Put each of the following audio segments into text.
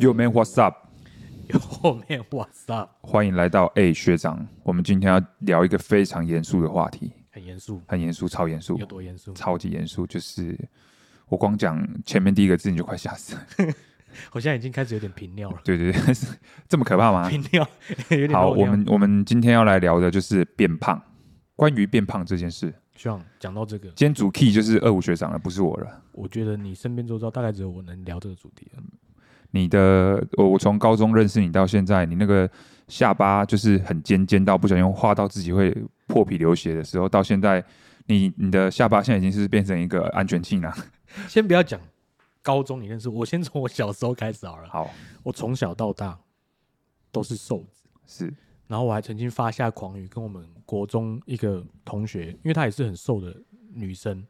Yo man, what's up？后面 What's up？欢迎来到 A 学长。我们今天要聊一个非常严肃的话题，很严肃，很严肃，超严肃有，多严肃？超级严肃。就是我光讲前面第一个字，你就快吓死了。我现在已经开始有点频尿了，对对对，这么可怕吗？频尿 有点好，我们我们今天要来聊的就是变胖。关于变胖这件事，希望讲到这个，今天主 key 就是二五学长了，不是我了。我觉得你身边周遭大概只有我能聊这个主题了。你的，我我从高中认识你到现在，你那个下巴就是很尖，尖到不小心画到自己会破皮流血的时候，到现在，你你的下巴现在已经是变成一个安全气囊。先不要讲高中你认识我，我先从我小时候开始好了。好，我从小到大都是瘦子，是然后我还曾经发下狂语，跟我们国中一个同学，因为她也是很瘦的女生，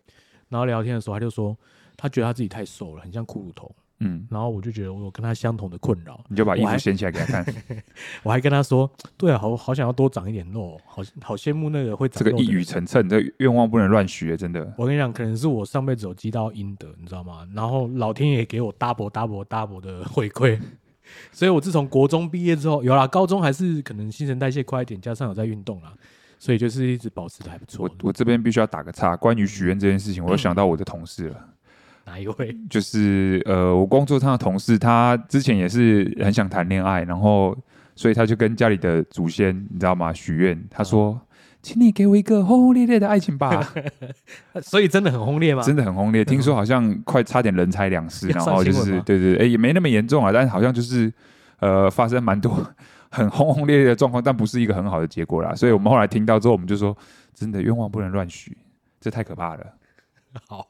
然后聊天的时候，她就说她觉得她自己太瘦了，很像骷髅头。嗯，然后我就觉得我有跟他相同的困扰，你就把衣服掀起来给他看。我还跟他说，对啊，好好想要多长一点肉，好好羡慕那个会长这个一语成谶，这个愿望不能乱许，真的。我跟你讲，可能是我上辈子有积到阴德，你知道吗？然后老天爷给我 double double double 的回馈，所以我自从国中毕业之后，有啦，高中还是可能新陈代谢快一点，加上有在运动啦，所以就是一直保持的还不错我。我这边必须要打个岔，关于许愿这件事情，我又想到我的同事了。哪一位？就是呃，我工作上的同事，他之前也是很想谈恋爱，然后所以他就跟家里的祖先，你知道吗？许愿，他说：“请你给我一个轰轰烈烈的爱情吧。所以真的很轰烈”吗？真的很轰烈，听说好像快差点人财两失，然后就是对对，对哎、也没那么严重啊，但是好像就是呃发生蛮多很轰轰烈烈的状况，但不是一个很好的结果啦。所以我们后来听到之后，我们就说，真的愿望不能乱许，这太可怕了。好，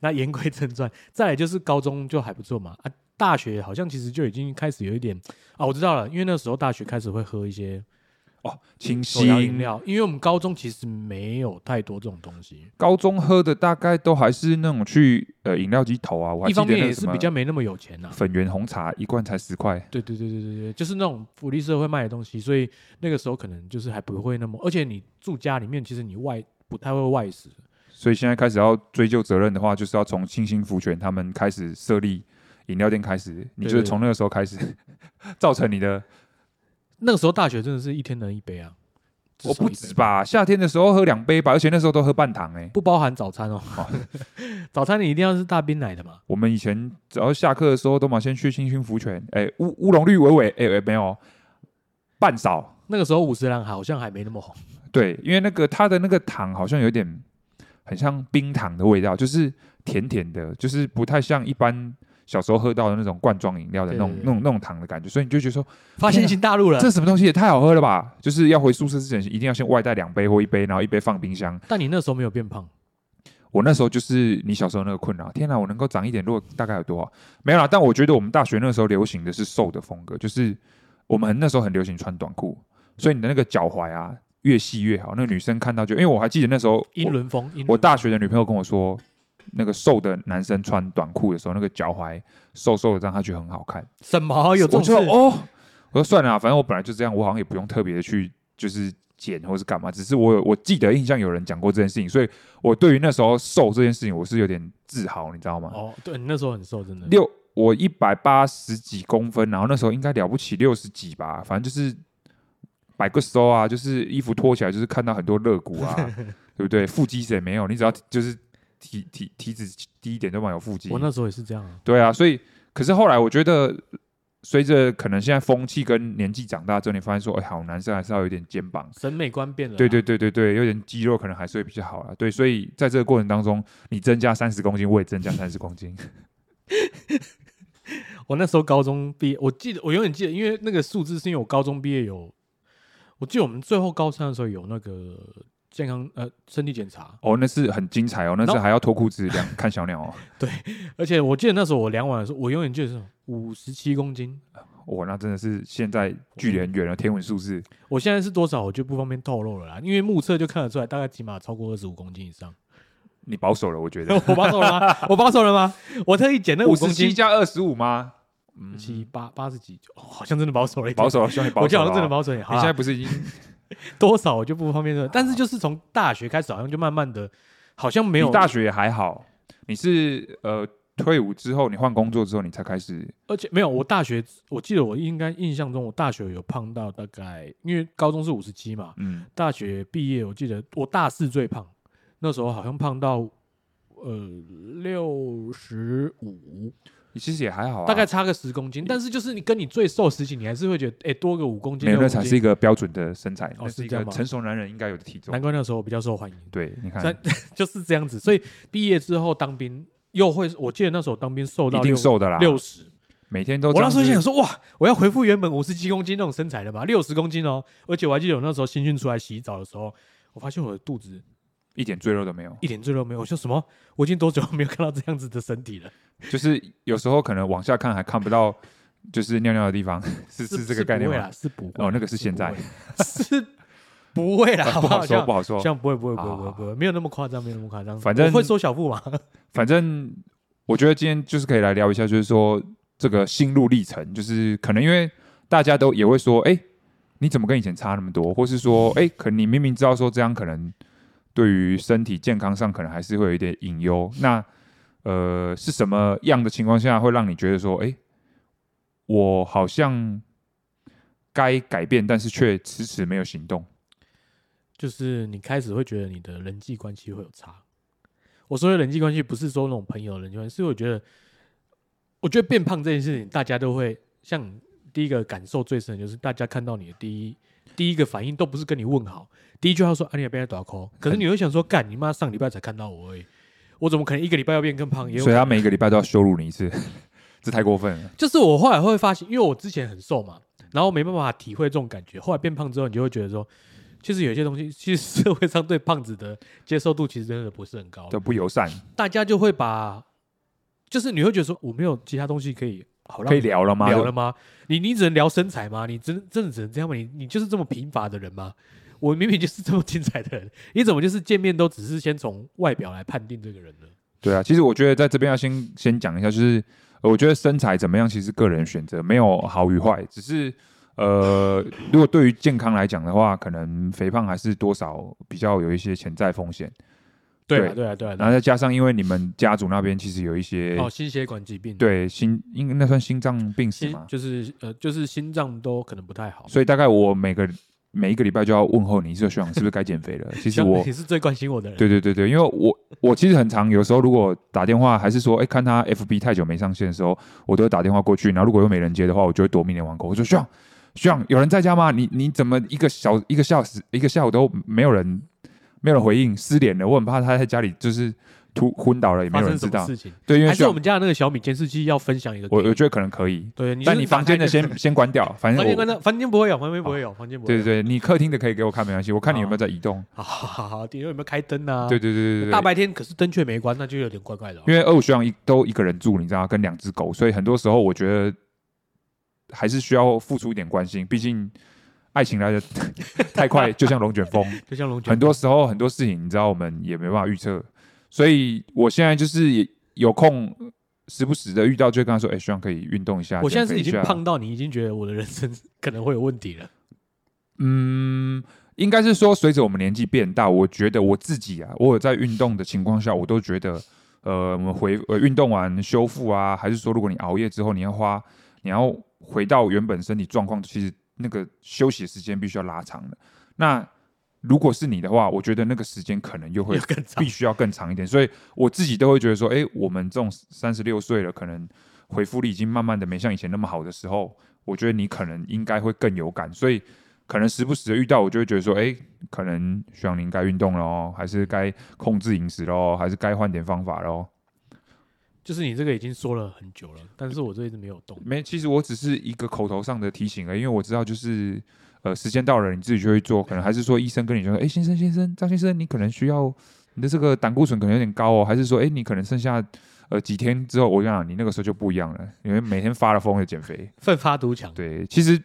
那言归正传，再来就是高中就还不错嘛啊，大学好像其实就已经开始有一点啊，我知道了，因为那时候大学开始会喝一些哦，清手摇饮新，料，因为我们高中其实没有太多这种东西。高中喝的大概都还是那种去呃饮料机投啊，我还记一方面也是得那个什么比较没那么有钱呐、粉圆红茶一罐才十块，对对对对对对，就是那种福利社会卖的东西，所以那个时候可能就是还不会那么，而且你住家里面，其实你外不太会外食。所以现在开始要追究责任的话，就是要从清新福泉他们开始设立饮料店开始，你就从那个时候开始 造成你的，那个时候大学真的是一天能一杯啊，至我不止，吧，夏天的时候喝两杯吧，而且那时候都喝半糖哎、不包含早餐哦。早餐你一定要是大冰奶的嘛。我们以前只要下课的时候，都嘛先去清新福泉，哎、乌乌龙绿伟伟，哎、哎没有半勺，那个时候五十岚好像还没那么红，对，因为那个它的那个糖好像有点很像冰糖的味道，就是甜甜的，就是不太像一般小时候喝到的那种罐装饮料的那种那种那种糖的感觉，所以你就觉得说，发现新大陆了。这什么东西也太好喝了吧！就是要回宿舍之前一定要先外带两杯或一杯，然后一杯放冰箱。但你那时候没有变胖，我那时候就是你小时候那个困扰，天哪，我能够长一点如果大概有多少？没有啦，但我觉得我们大学那时候流行的是瘦的风格，就是我们那时候很流行穿短裤，所以你的那个脚踝啊越细越好。那个女生看到就，因为我还记得那时候英伦风。英我大学的女朋友跟我说，那个瘦的男生穿短裤的时候，那个脚踝瘦瘦的，让他觉得很好看。什么有这我种事？就哦，我说算了啊、反正我本来就这样，我好像也不用特别的去就是减或是干嘛，只是我有我记得印象有人讲过这件事情，所以我对于那时候瘦这件事情，我是有点自豪，你知道吗？哦，对你那时候很瘦，真的。六我一百八十几公分，然后那时候应该了不起六十几吧，反正就是摆个收啊，就是衣服脱起来就是看到很多肋骨啊，对不对？腹肌谁没有？你只要就是体体体脂低一点都蛮有腹肌。我那时候也是这样啊。对啊，所以可是后来我觉得，随着可能现在风气跟年纪长大之后，你发现说，哎，好男生还是要有点肩膀。审美观变了。对对，对对对，有点肌肉可能还是会比较好啦。对，所以在这个过程当中，你增加三十公斤，我也增加三十公斤。我那时候高中毕业，我记得我永远记得，因为那个数字是因为我高中毕业有，我记得我们最后高三的时候有那个健康呃身体检查，哦，那是很精彩哦，那是还要脱裤子量看小鸟哦。而且我记得那时候我量完的时候，我永远记得是五十七公斤。哇，那真的是现在距离很远了，天文数字。我现在是多少我就不方便透露了啦，因为目测就看得出来，大概起码超过二十五公斤以上。你保守了，我觉得。我保守了吗？我保守了吗？我特意减那五五公斤，十七加二十五吗？嗯，七八八十几，哦好像真的保守了一点。保守了，兄弟，保守了。我记得好像真的保守一点。好你啦现在不是已经 多少我就不方便说，但是就是从大学开始，好像就慢慢的，好像没有你大学也还好，你是呃退伍之后，你换工作之后，你才开始而且没有，我大学我记得我应该印象中，我大学有胖到大概，因为高中是五十七嘛，嗯大学毕业我记得我大四最胖，那时候好像胖到呃六十五，其实也还好啊，大概差个十公斤。但是就是你跟你最瘦时期，你还是会觉得哎、多个五公斤，没有，6那才是一个标准的身材，哦那是一个成熟男人应该有的体重难。怪那时候我比较受欢迎。对，你看在，就是这样子，所以毕业之后当兵又会，我记得那时候当兵瘦到一定瘦的啦，六十，每天都我那时候想说，哇，我要回复原本五十七公斤那种身材了吧？六十公斤哦，而且我还记得我那时候新训出来洗澡的时候，我发现我的肚子一点赘肉都没有，一点赘肉没有。我说什么？我已经多久 没有看到这样子的身体了？就是有时候可能往下看还看不到，就是尿尿的地方，是是这个概念吗？是不会哦，那个是现在，是不会啦，不好说，不好说。像不会不会不会不会不会，没有那么夸张，没有那么夸张。反正我会缩小腹嘛，反正我觉得今天就是可以来聊一下，就是说这个心路历程，就是可能因为大家都也会说，哎、你怎么跟以前差那么多？或是说，哎、可能你明明知道说这样可能对于身体健康上可能还是会有一点隐忧。那呃，是什么样的情况下会让你觉得说，哎、我好像该改变，但是却迟迟没有行动？就是你开始会觉得你的人际关系会有差。我说的人际关系不是说那种朋友人际关系，是我觉得，我觉得变胖这件事情，大家都会像第一个感受最深就是大家看到你的第一第一个反应都不是跟你问好，第一句话说啊你也变短扣，可是你会想说干你妈上礼拜才看到我而已，我怎么可能一个礼拜要变更胖？也有所以他每个礼拜都要羞辱你一次，这太过分了。就是我后来会发现，因为我之前很瘦嘛，然后没办法体会这种感觉。后来变胖之后，你就会觉得说，其实有些东西，其实社会上对胖子的接受度其实真的不是很高，都不友善，大家就会把，就是你会觉得说，我没有其他东西可以好让可以聊了吗？聊了吗？你你只能聊身材吗？你真真的只能这样吗？你你就是这么贫乏的人吗？我明明就是这么精彩的人，你怎么就是见面都只是先从外表来判定这个人呢？对啊，其实我觉得在这边要先先讲一下，就是、呃我觉得身材怎么样，其实个人选择没有好与坏，只是呃，如果对于健康来讲的话，可能肥胖还是多少比较有一些潜在风险。对啊，对对啊，对啊，然后再加上因为你们家族那边其实有一些、啊哦，心血管疾病，，对心应该那算心脏病史嘛，就是呃，就是心脏都可能不太好。所以大概我每个每一个礼拜就要问候你，说学长是不是该减肥了？其实我 你是最关心我的人，对对对对，因为我我其实很常，有时候如果打电话，还是说，哎，看他 FB 太久没上线的时候，我都会打电话过去，然后如果又没人接的话，我就会夺命连环扣。我说：“学长，学长，有人在家吗？你你怎么一个小一个小时一个下午都没有人没有人回应，失联了？我很怕他在家里就是突昏倒了，也没有人知道。什么事情？对，因为还是我们家的那个小米监视器要分享一个？我我觉得可能可以，对，你但你房间的先 先关掉，反正我。房间关掉，房间不会有，房间不会有，房间不会有。对对对，你客厅的可以给我看，没关系。我看你有没有在移动。好好好有没有开灯啊？对对对对对对，大白天可是灯却没关，那就有点怪怪的哦。因为二五学长一都一个人住，你知道，跟两只狗，所以很多时候我觉得还是需要付出一点关心，毕竟爱情来的 太快，就像龙卷风，就像龙卷很多时候很多事情，你知道我们也没办法预测，所以我现在就是也有空，时不时的遇到就会跟他说，哎、希望可以运动一下，我现在是已经胖到你已经觉得我的人生可能会有问题了。嗯，应该是说，随着我们年纪变大，我觉得我自己啊，我有在运动的情况下，我都觉得，呃，我们回呃运动完修复啊，还是说，如果你熬夜之后，你要花，你要回到原本身体状况，其实那个休息的时间必须要拉长的。那如果是你的话，我觉得那个时间可能又会必须要更长一点，所以我自己都会觉得说，哎、我们这种三十六岁了，可能恢复力已经慢慢的没像以前那么好的时候，我觉得你可能应该会更有感，所以可能时不时的遇到，我就会觉得说，哎、可能需要你应该运动喽，还是该控制饮食喽，还是该换点方法喽。就是你这个已经说了很久了，但是我这一直没有动。没，其实我只是一个口头上的提醒了，因为我知道就是呃时间到了，你自己就会做，可能还是说医生跟你说，哎、先生先生，张先生，你可能需要你的这个胆固醇可能有点高哦，还是说，哎、你可能剩下呃几天之后，我跟你讲，你那个时候就不一样了，因为每天发了疯的减肥。奋发图强，对，其实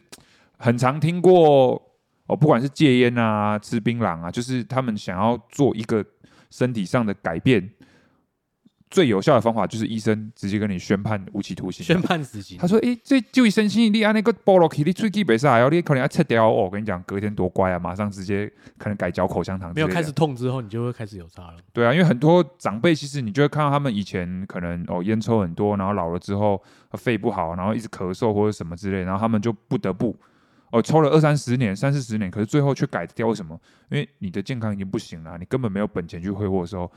很常听过哦，不管是戒烟啊、吃槟榔啊，就是他们想要做一个身体上的改变，最有效的方法就是医生直接跟你宣判无期徒刑。宣判死刑他。说：“诶、这就医生心力啊，那个菠萝起你喙齿袂使哦，你可能要切掉哦。我跟你讲，隔天多乖啊，马上直接可能改嚼口香糖。没有开始痛之后，你就会开始有差了。对啊，因为很多长辈其实你就会看到他们以前可能哦烟抽很多，然后老了之后呃肺不好，然后一直咳嗽或者什么之类，然后他们就不得不哦抽了二三十年、三四十年，可是最后却改掉，为什么？因为你的健康已经不行了，你根本没有本钱去挥霍的时候，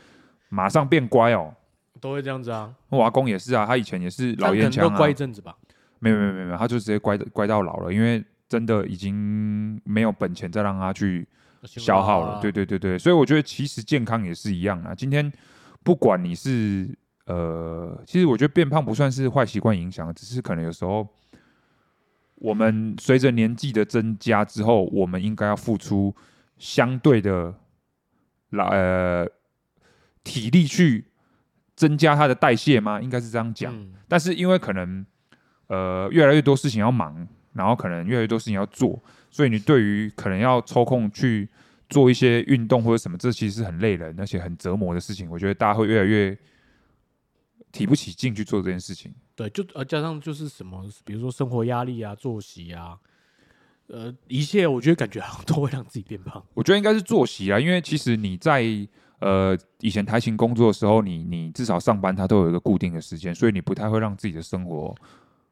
马上变乖哦。都会这样子啊，我阿公也是啊，他以前也是老烟枪啊乖一，阵子吧。没有没有没有没有，他就直接乖乖到老了，因为真的已经没有本钱再让他去消耗了。对对，对对对，所以我觉得其实健康也是一样啊。今天不管你是呃，其实我觉得变胖不算是坏习惯影响，只是可能有时候我们随着年纪的增加之后，我们应该要付出相对的老呃体力去增加它的代谢吗？应该是这样讲。嗯但是因为可能呃越来越多事情要忙，然后可能越来越多事情要做，所以你对于可能要抽空去做一些运动或者什么，这其实是很累人而且很折磨的事情。我觉得大家会越来越提不起劲去做这件事情。对，就呃加上就是什么，比如说生活压力啊、作息啊，呃，一切我觉得感觉好像都会让自己变胖。我觉得应该是作息啊，因为其实你在呃以前台勤工作的时候，你你至少上班它都有一个固定的时间，所以你不太会让自己的生活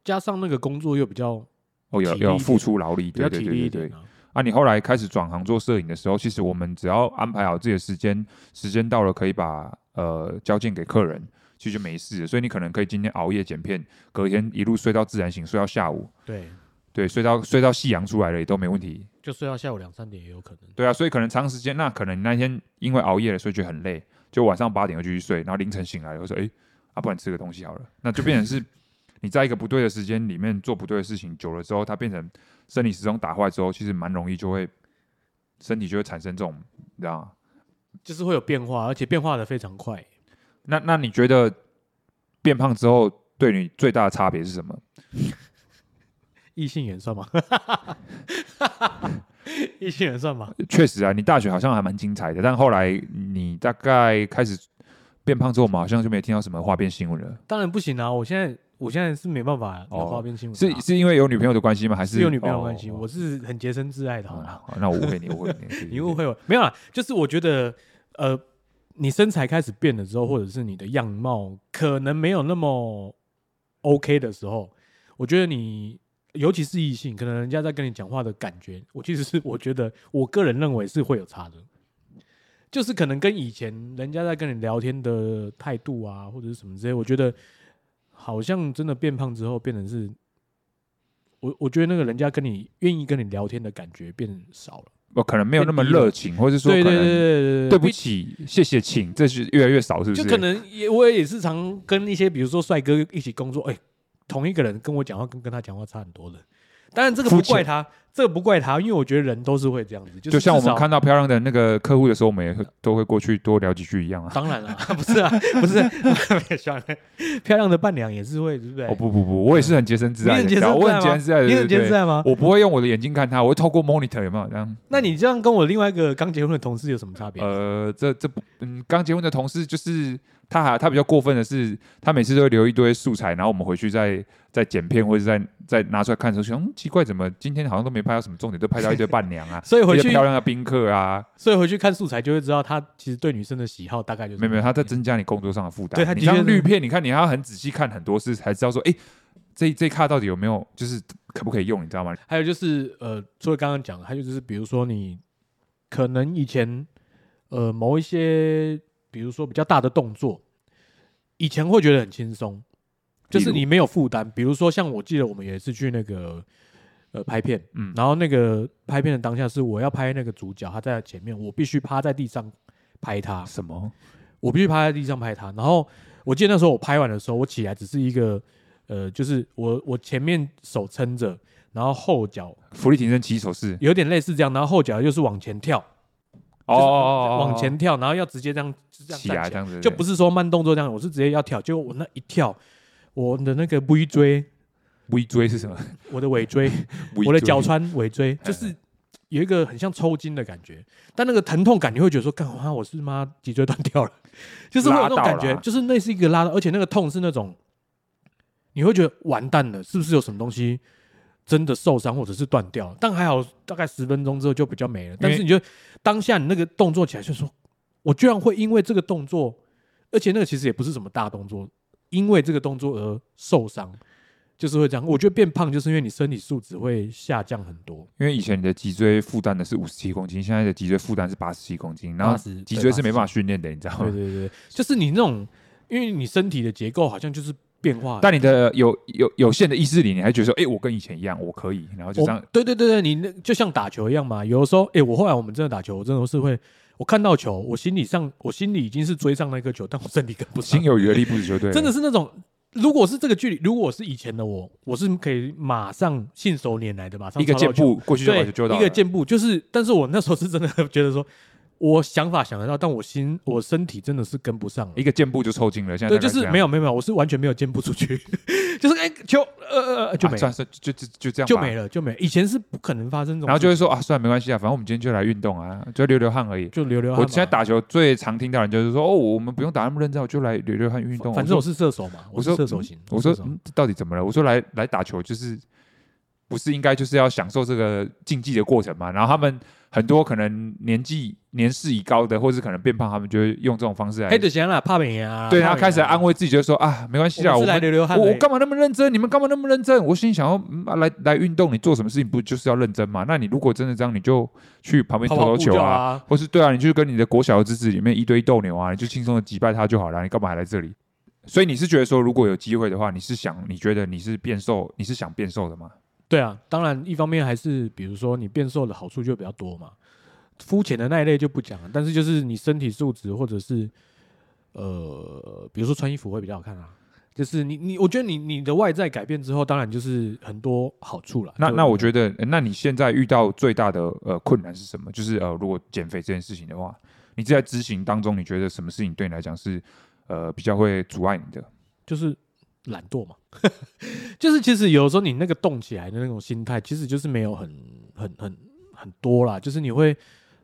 加上那个工作又比较哦有有付出劳力，比较对对体力一对对对点。啊。啊，你后来开始转行做摄影的时候，其实我们只要安排好自己的时间，时间到了可以把呃交件给客人，其实就没事。所以你可能可以今天熬夜剪片，隔天一路睡到自然醒，睡到下午，对，对，睡到睡到夕阳出来了也都没问题。就睡到下午两三点也有可能。对啊，所以可能长时间，那可能你那天因为熬夜了，所以觉得很累，就晚上八点又继续睡，然后凌晨醒来，我说，哎、啊，不然吃个东西好了，那就变成是 你在一个不对的时间里面做不对的事情，久了之后，它变成生理时钟打坏之后，其实蛮容易就会身体就会产生这种，你知道吗？就是会有变化，而且变化的非常快。那那你觉得变胖之后对你最大的差别是什么？异性缘算吗？异性缘算吗？确实啊，你大学好像还蛮精彩的，但后来你大概开始变胖之后，我们好像就没听到什么花边新闻了。当然不行啊！我现在我现在是没办法哦有花边新闻、是啊，是因为有女朋友的关系吗？还是是有女朋友的关系，哦我是很洁身自爱的，好吗？好，那我误会你，我误会你，对你误。会我没有啦，就是我觉得呃，你身材开始变了之后，或者是你的样貌可能没有那么 OK 的时候，我觉得你尤其是异性，可能人家在跟你讲话的感觉，我其实是 我觉得我个人认为是会有差的，就是可能跟以前人家在跟你聊天的态度啊，或者是什么之类，我觉得好像真的变胖之后变成是。我我觉得那个人家跟你愿意跟你聊天的感觉变少了，我可能没有那么热情，或者说对对对可能对对不起，谢谢，请，这是越来越少，是不是？就可能也我也是常跟一些比如说帅哥一起工作，哎、同一个人跟我讲话跟跟他讲话差很多的。当然这个不怪他，这个不怪他，因为我觉得人都是会这样子，就是就像我们看到漂亮的那个客户的时候，我们也会都会过去多聊几句一样啊。当然了，不是啊，不是 漂亮的伴娘也是会，对不对？哦不不不，我也是很洁身自爱的，你很洁身我自爱吗很洁身自爱的，你很洁身自爱吗？我不会用我的眼睛看他，我会透过 monitor 有没有这样？那你这样跟我另外一个刚结婚的同事有什么差别？呃，这这不，嗯，刚结婚的同事就是他还他比较过分的是，他每次都会留一堆素材，然后我们回去再再剪片或者再再拿出来看的时候，想嗯奇怪，怎么今天好像都没拍到什么重点，都拍到一堆伴娘啊，所以回去漂亮的宾客啊，所以回去看素材就会知道他其实对女生的喜好大概就是没有没有，他在增加你工作上的负担。对他你像绿片，你看你还要很仔细看很多次才知道说，哎，这这一卡到底有没有，就是可不可以用，你知道吗？还有就是呃，除了刚刚讲的，还有就是比如说你可能以前呃某一些，比如说比较大的动作，以前会觉得很轻松，就是你没有负担。比如说像我记得我们也是去那个呃拍片，嗯，然后那个拍片的当下是我要拍那个主角，他在前面，我必须趴在地上拍他，什么？我必须趴在地上拍他。然后我记得那时候我拍完的时候，我起来只是一个呃，就是我我前面手撑着，然后后脚浮力挺身起手式。有点类似这样，然后后脚又是往前跳，哦哦哦哦，往前跳，然后要直接这样这样起来这样子，就不是说慢动作这样，我是直接要跳，结果我那一跳，我的那个尾椎，微椎是什么？我的尾椎，我的椎脚穿尾椎，就是有一个很像抽筋的感觉，但那个疼痛感你会觉得说，干嘛我是妈脊椎断掉了，就是会有那种感觉，就是那是一个拉的，而且那个痛是那种，你会觉得完蛋了，是不是有什么东西真的受伤或者是断掉了？但还好，大概十分钟之后就比较没了。但是你就当下你那个动作起来，就说，我居然会因为这个动作，而且那个其实也不是什么大动作，因为这个动作而受伤。就是会这样，我觉得变胖就是因为你身体素质会下降很多。因为以前你的脊椎负担的是五十七公斤，现在的脊椎负担是八十七公斤，然后脊椎是没办法训练的，你知道吗？对对对，就是你那种，因为你身体的结构好像就是变化，但你的有有有限的意识里，你还觉得说，哎、我跟以前一样，我可以，然后就这样，对对对对，你那就像打球一样嘛。有的时候，哎、我后来我们真的打球，我真的是会，我看到球，我心理上，我心里已经是追上那颗球，但我身体跟不上心，有余而力不足就对。真的是那种。如果是这个距离，如果是以前的我，我是可以马上信手拈来的，马上一个箭步过去就到一个箭步，就是，但是我那时候是真的觉得说，我想法想得到，但我心我身体真的是跟不上了。一个箭步就抽筋了。现在对，就是没有没有没有，我是完全没有箭步出去，就是哎、球呃呃呃就没了，啊算算就就就这样吧就没了就没了。以前是不可能发生这种，然后就会说啊，算了，没关系啊，反正我们今天就来运动啊，就流流汗而已。就流流汗。我现在打球最常听到的人就是说，哦，我们不用打那么认真，我就来流流汗运动。反正我是射手嘛，我说是射手型。我说到底怎么了？我说来来打球就是不是应该就是要享受这个竞技的过程嘛？然后他们很多可能年纪年事已高的，或是可能变胖，他们就会用这种方式来黑的行了，怕美啊，对，他开始啊安慰自己，就说啊，没关系啦，我来流流汗，我我干嘛那么认真？你们干嘛那么认真？我心里想要、嗯啊、来来运动，你做什么事情不就是要认真嘛？那你如果真的这样，你就去旁边投投球啊，啊？或是对啊，你就跟你的国小的侄子里面一堆斗牛啊，你就轻松的击败他就好了，你干嘛还来这里？所以你是觉得说，如果有机会的话，你是想，你觉得你是变瘦，你是想变瘦的吗？对啊，当然一方面还是比如说你变瘦的好处就比较多嘛，肤浅的那一类就不讲了，但是就是你身体素质或者是呃，比如说穿衣服会比较好看啊。就是你你，我觉得你你的外在改变之后，当然就是很多好处了。那那我觉得，呃那你现在遇到最大的呃困难是什么？就是呃，如果减肥这件事情的话，你在执行当中，你觉得什么事情对你来讲是呃比较会阻碍你的？就是懒惰嘛，就是其实有时候你那个动起来的那种心态，其实就是没有很很很很多啦，就是你会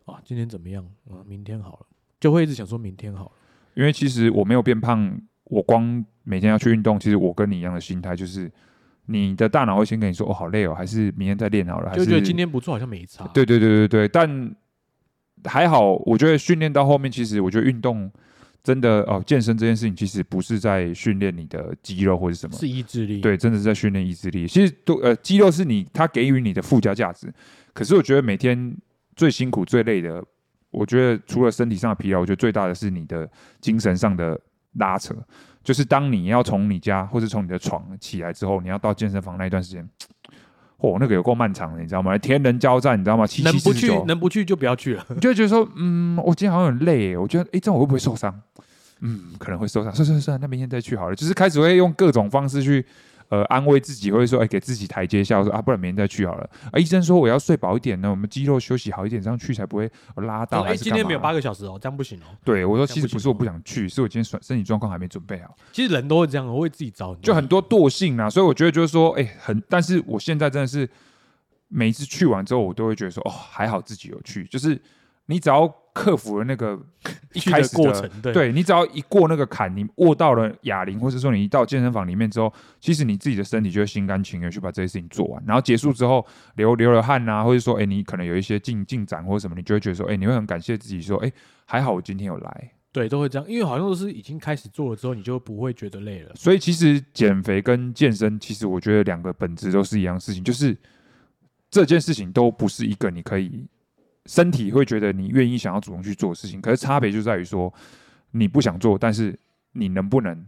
啊今天怎么样？啊，明天好了，就会一直想说明天好了。因为其实我没有变胖，我光每天要去运动，其实我跟你一样的心态，就是你的大脑会先跟你说哦好累哦，还是明天再练好了，还就是觉得今天不错，好像没差。对对对对对，但还好，我觉得训练到后面，其实我觉得运动真的哦，健身这件事情其实不是在训练你的肌肉或者什么，是意志力。对，真的是在训练意志力。其实都呃，肌肉是你它给予你的附加价值，可是我觉得每天最辛苦最累的，我觉得除了身体上的疲劳，我觉得最大的是你的精神上的拉扯。就是当你要从你家或是从你的床起来之后，你要到健身房那一段时间，嚯、那个有够漫长的，你知道吗？天人交战，你知道吗？七能不去七四十九，能不去就不要去了。你 就会觉得说，嗯，我今天好像很累，我觉得，哎，这样我会不会受伤？嗯，可能会受伤。算算算，那明天再去好了。就是开始会用各种方式去，呃，安慰自己，或者说，哎、给自己台阶下，我说啊，不然明天再去好了。啊，医生说我要睡饱一点呢，我们肌肉休息好一点，这样去才不会拉到。哎，今天没有八个小时哦，这样不行哦。对，我说其实不是我不想去，是我今天身身体状况还没准备好，其实人都会这样，我会自己找就很多惰性啊。所以我觉得就是说，哎、很，但是我现在真的是每一次去完之后，我都会觉得说，哦，还好自己有去，就是你只要克服了那个 一开始的过程。对对你只要一过那个坎，你握到了哑铃，或者说你一到健身房里面之后，其实你自己的身体就会心甘情愿去把这些事情做完。然后结束之后流流了汗啊，或者说哎、你可能有一些进进展或者什么，你就会觉得说哎、你会很感谢自己说哎、还好我今天有来。对，都会这样，因为好像都是已经开始做了之后，你就不会觉得累了。所以其实减肥跟健身，其实我觉得两个本质都是一样事情，就是这件事情都不是一个你可以身体会觉得你愿意想要主动去做事情，可是差别就在于说你不想做，但是你能不能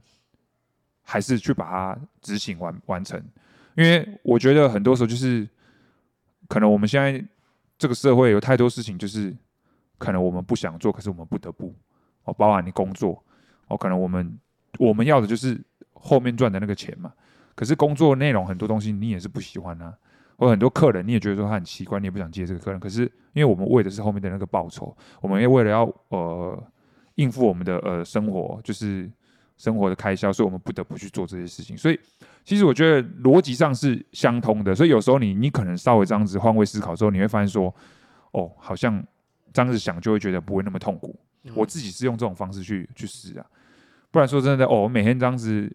还是去把它执行完完成？因为我觉得很多时候就是可能我们现在这个社会有太多事情，就是可能我们不想做，可是我们不得不哦，包含你工作哦，可能我们我们要的就是后面赚的那个钱嘛。可是工作内容很多东西你也是不喜欢啊，或很多客人你也觉得说他很奇怪，你也不想接这个客人。可是因为我们为的是后面的那个报酬，我们也为了要呃应付我们的呃生活，就是生活的开销，所以我们不得不去做这些事情。所以其实我觉得逻辑上是相通的。所以有时候你你可能稍微这样子换位思考之后，你会发现说，哦，好像这样子想就会觉得不会那么痛苦。嗯我自己是用这种方式去去试啊，不然说真的，哦，我每天这样子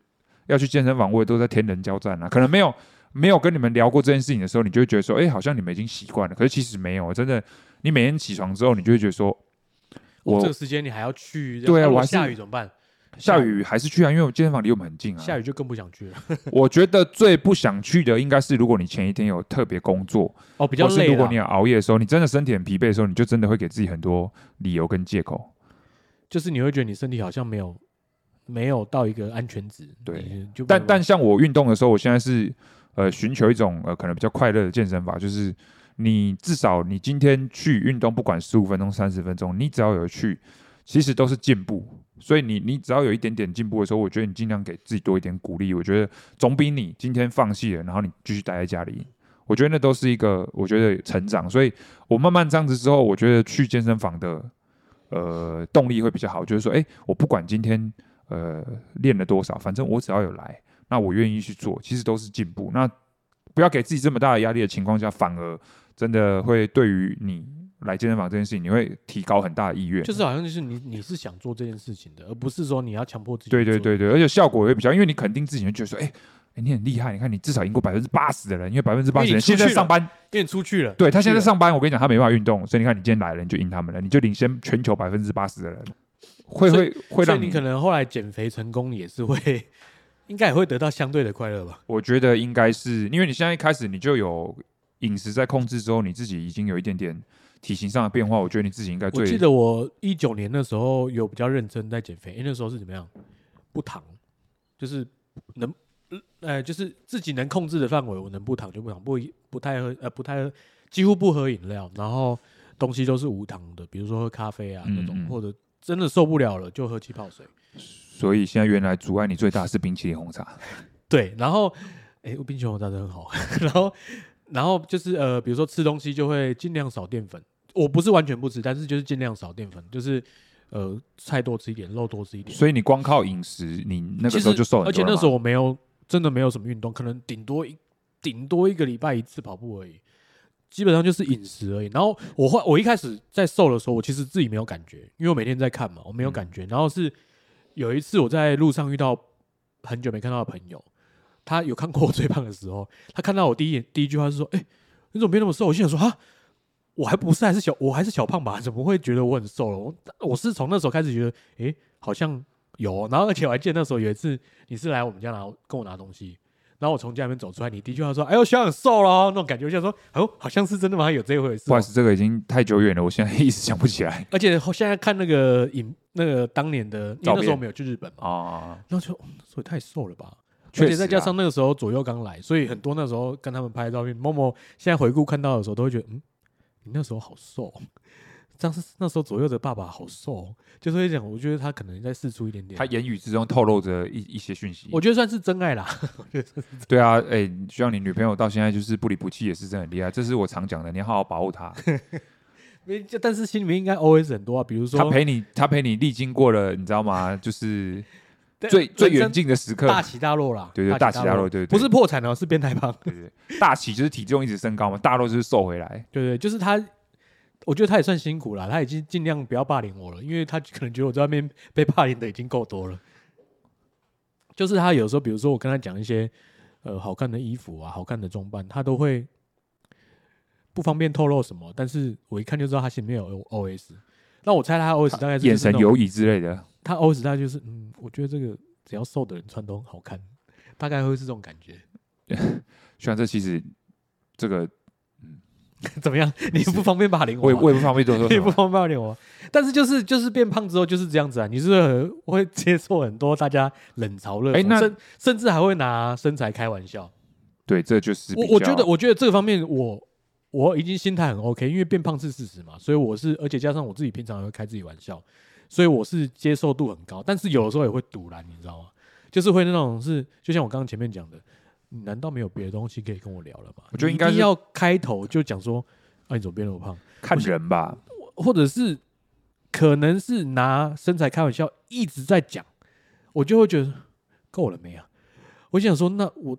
要去健身房，我也都在天人交战啊。可能没有没有跟你们聊过这件事情的时候，你就会觉得说，哎、好像你们已经习惯了。可是其实没有，真的，你每天起床之后，你就会觉得说，我我这个时间你还要去，对啊我还下雨怎么办？下雨还是去啊，因为我健身房离我们很近啊。下雨就更不想去了。我觉得最不想去的应该是，如果你前一天有特别工作，哦，比较累如果你有熬夜的时候，你真的身体很疲惫的时候，你就真的会给自己很多理由跟借口。就是你会觉得你身体好像没有没有到一个安全值，对就但但像我运动的时候，我现在是呃寻求一种呃可能比较快乐的健身法，就是你至少你今天去运动，不管十五分钟、三十分钟，你只要有去，其实都是进步。所以你你只要有一点点进步的时候，我觉得你尽量给自己多一点鼓励。我觉得总比你今天放弃了，然后你继续待在家里，我觉得那都是一个我觉得成长。所以我慢慢这样子之后，我觉得去健身房的呃动力会比较好，就是说，哎、我不管今天呃练了多少，反正我只要有来，那我愿意去做，其实都是进步。那不要给自己这么大的压力的情况下，反而真的会对于你来健身房这件事情，你会提高很大的意愿。就是好像就是你你是想做这件事情的，而不是说你要强迫自己。对对，对对，而且效果也比较，因为你肯定自己会觉得说，哎、哎，你很厉害，你看你至少赢过百分之八十的人，因为百分之八十人现在上班，因为你出去了，对他现在上班，我跟你讲，他没办法运动，所以你看你今天来了，你就赢他们了，你就领先全球百分之八十的人，会会会让你可能后来减肥成功也是会，应该也会得到相对的快乐吧？我觉得应该是因为你现在一开始你就有饮食在控制之后，你自己已经有一点点体型上的变化，我觉得你自己应该最我记得我一九年的时候有比较认真在减肥，因为那时候是怎么样？不糖，就是能呃，就是自己能控制的范围，我能不糖就不糖，不不太喝呃不太喝，几乎不喝饮料，然后东西都是无糖的，比如说喝咖啡啊那种，嗯嗯或者真的受不了了就喝气泡水。所以现在原来阻碍你最大是冰淇淋红茶。对，然后哎，冰淇淋红茶真的很好，然后然后就是呃，比如说吃东西就会尽量少淀粉，我不是完全不吃，但是就是尽量少淀粉，就是呃菜多吃一点，肉多吃一点。所以你光靠饮食，你那个时候就瘦很多而且那时候我没有真的没有什么运动，可能顶多一顶多一个礼拜一次跑步而已，基本上就是饮食而已。然后我后我一开始在瘦的时候，我其实自己没有感觉，因为我每天在看嘛，我没有感觉。然后是有一次我在路上遇到很久没看到的朋友，他有看过我最胖的时候，他看到我第一眼第一句话是说：“哎、你怎么变那么瘦？”我心想说：“啊。”我还不是还是小，我还是小胖吧？怎么会觉得我很瘦了？我我是从那时候开始觉得，诶，好像有。然后而且我还记得那时候有一次，你是来我们家拿跟我拿东西，然后我从家里面走出来，你第一句话说：“哎呦，小很瘦了哦。”那种感觉，我想说：“哦，好像是真的吗？有这一回事、哦不好意。思，这个已经太久远了，我现在一时想不起来”而且现在看那个影，那个当年的，那时候没有去日本嘛，啊。然后就，哦那时候也太瘦了吧。而且再加啊上那个时候左右刚来，所以很多那时候跟他们拍的照片，默默现在回顾看到的时候，都会觉得，嗯，你那时候好瘦，这样是那时候左右的爸爸好瘦，就是会讲，我觉得他可能在试出一点点，他言语之中透露着一一些讯息。我觉得算是真爱啦。对啊，哎、希望你女朋友到现在就是不离不弃，也是真的很厉害。这是我常讲的，你要好好把握她。没就但是心里面应该 always 很多啊，比如说他陪你，他陪你历经过了，你知道吗？就是 最最远近的时刻。大起大落啦，对对大起大落对对不是破产哦，是变态胖。对对对，大起就是体重一直升高嘛，大落就是瘦回来。对对，就是他，我觉得他也算辛苦啦，他已经尽量不要霸凌我了，因为他 可能觉得我在外面被霸凌的已经够多了。就是他有时候，比如说我跟他讲一些呃好看的衣服啊、好看的装扮，他都会不方便透露什么，但是我一看就知道他心里面有 O S。那我猜他 O S 大概是眼神游移之类的。他 O S 大概就是嗯，我觉得这个只要瘦的人穿都很好看，大概会是这种感觉。虽然这其实这个 怎么样？你不方便霸凌我？我也我也不方便多说 你。不方便霸凌我，但是就是就是变胖之后就是这样子啊，你是会接受很多大家冷嘲热讽，甚甚至还会拿身材开玩笑。对，这就是我我觉得我觉得这个方面我我已经心态很 OK，因为变胖是事实嘛，所以我是而且加上我自己平常也会开自己玩笑，所以我是接受度很高，但是有的时候也会堵拦，你知道吗？就是会那种是，就像我刚刚前面讲的，你难道没有别的东西可以跟我聊了吗？我觉得应该要开头就讲说，啊，你怎么变那么胖？看人吧。或者是可能是拿身材开玩笑，一直在讲，我就会觉得够了没啊？我想说，那我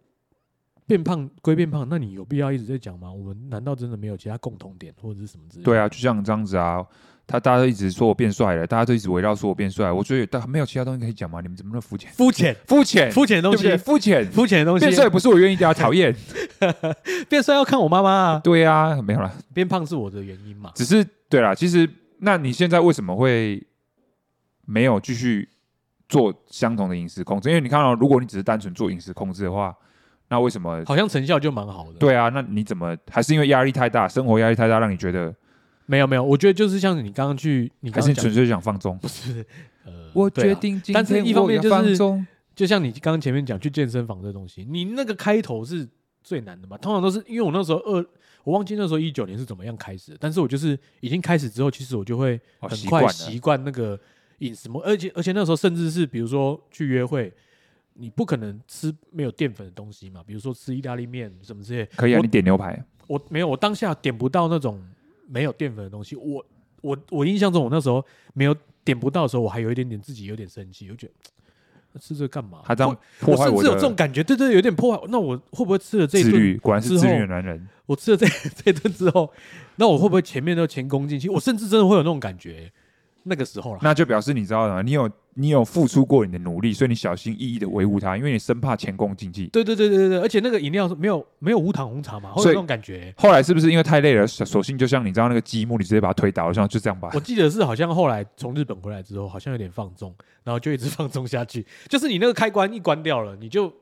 变胖归变胖，那你有必要一直在讲吗？我们难道真的没有其他共同点或者是什么之类的？对啊，就像这样子啊，他大家都一直说我变帅了，大家都一直围绕说我变帅，我觉得但没有其他东西可以讲吗？你们怎么那么肤浅？肤浅肤浅，肤浅的东西肤浅，肤浅的东西变帅不是我愿意的啊，讨厌。变帅要看我妈妈啊，对啊，没有啦，变胖是我的原因嘛？只是对啦，其实那你现在为什么会没有继续做相同的饮食控制？因为你看到、如果你只是单纯做饮食控制的话，那为什么？好像成效就蛮好的。，对啊，那你怎么还是因为压力太大，生活压力太大，让你觉得没有没有，我觉得就是像你刚刚去，你还刚刚讲是纯粹想放纵？不是，呃，我对啊决定今但是一方天我要面就是放纵。就像你刚刚前面讲去健身房这东西，你那个开头是最难的嘛？通常都是因为我那时候二，我忘记那时候一九年是怎么样开始的，但是我就是已经开始之后，其实我就会哦很习惯了快习惯那个饮食模，而且而且那时候甚至是比如说去约会，你不可能吃没有淀粉的东西嘛，比如说吃意大利面什么之类，可以啊，我你点牛排。我没有，我当下点不到那种没有淀粉的东西。我我我印象中，我那时候没有点不到的时候，我还有一点点自己有点生气，我觉得那吃这个干嘛？他这样我甚至有这种感觉，对对，有点破坏。那我会不会吃了这一顿？果然是之自律的男人。我吃了这 这顿之后，那我会不会前面都前功尽弃？我甚至真的会有那种感觉。那个时候了，那就表示你知道吗？你有你有付出过你的努力，所以你小心翼翼的维护它，因为你生怕前功尽弃。对对对对对对，而且那个饮料是没有没有无糖红茶嘛，会有那种感觉。后来是不是因为太累了，索索性就像你知道那个积木，你直接把它推倒，像就这样吧我。记得是好像后来从日本回来之后，好像有点放纵，然后就一直放纵下去。就是你那个开关一关掉了，你就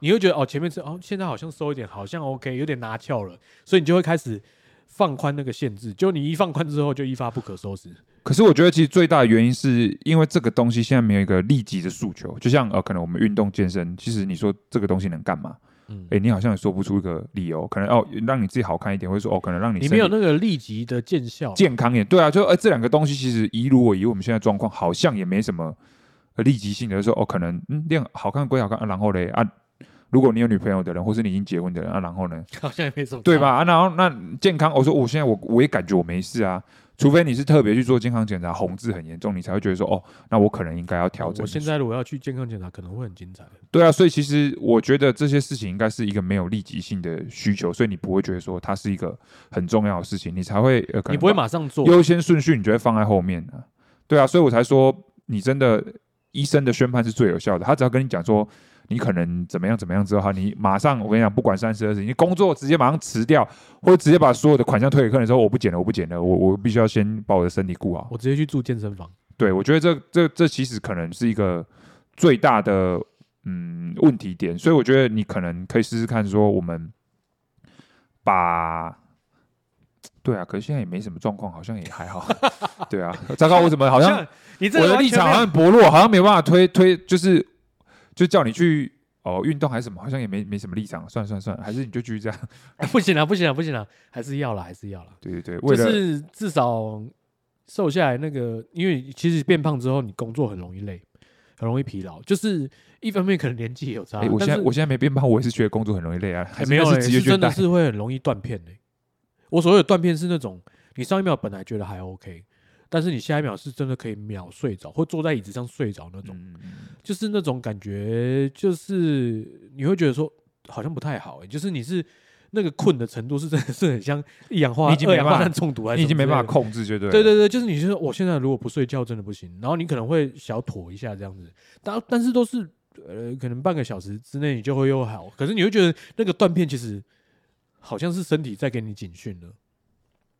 你会觉得哦，前面是哦，现在好像收一点，好像 OK，有点拿翘了，所以你就会开始放宽那个限制。就你一放宽之后，就一发不可收拾。可是我觉得其实最大的原因是因为这个东西现在没有一个立即的诉求，就像呃，可能我们运动健身，其实你说这个东西能干嘛？嗯，诶，你好像也说不出一个理由，可能哦让你自己好看一点，或者说哦可能让你你没有那个立即的见效。健康一点。对啊，就呃这两个东西其实以如我以我们现在状况，好像也没什么呃立即性的，就说哦可能嗯练好看归好看，啊、然后嘞啊，如果你有女朋友的人，或是你已经结婚的人啊，然后呢？好像也没什么，对？吧？啊，然后那健康，我说我现在我我也感觉我没事啊，除非你是特别去做健康检查，红字很严重，你才会觉得说哦，那我可能应该要调整。我现在如果要去健康检查，可能会很精彩。对啊，所以其实我觉得这些事情应该是一个没有立即性的需求，所以你不会觉得说它是一个很重要的事情，你才会呃，你不会马上做，优先顺序，你就会放在后面啊。对啊，所以我才说你真的医生的宣判是最有效的，他只要跟你讲说。你可能怎么样怎么样之后，哈，你马上我跟你讲，不管三十二十，你工作直接马上辞掉，或者直接把所有的款项退给客人说我不减了，我不减了，我我必须要先把我的身体顾好。我直接去住健身房。对，我觉得这这这其实可能是一个最大的嗯问题点，所以我觉得你可能可以试试看，说我们把。对啊，可是现在也没什么状况，好像也还好。对啊，糟糕，我怎么好像你这我的立场好像很薄弱，好像没办法推推，就是就叫你去哦运动还是什么，好像也没没什么立场。算了算了算了，还是你就继续这样。不行了，不行了，不行了，还是要了，还是要了。对对对，为了、就是至少瘦下来那个，因为其实变胖之后，你工作很容易累，很容易疲劳。就是一方面可能年纪也有差，哎、我现在我现在没变胖，我也是觉得工作很容易累啊，还哎没有、欸，是应该是职业是真的。是会很容易断片的、我所谓的断片是那种，你上一秒本来觉得还 OK，但是你下一秒是真的可以秒睡着，或坐在椅子上睡着那种，就是那种感觉，就是你会觉得说好像不太好、欸，就是你是那个困的程度是真的是很像一氧化二氧化碳中毒你已经没办法控制，就对。对对对，就是你就说我现在如果不睡觉真的不行，然后你可能会小妥一下这样子，但但是都是呃可能半个小时之内你就会又好，可是你会觉得那个断片其实好像是身体在给你警讯了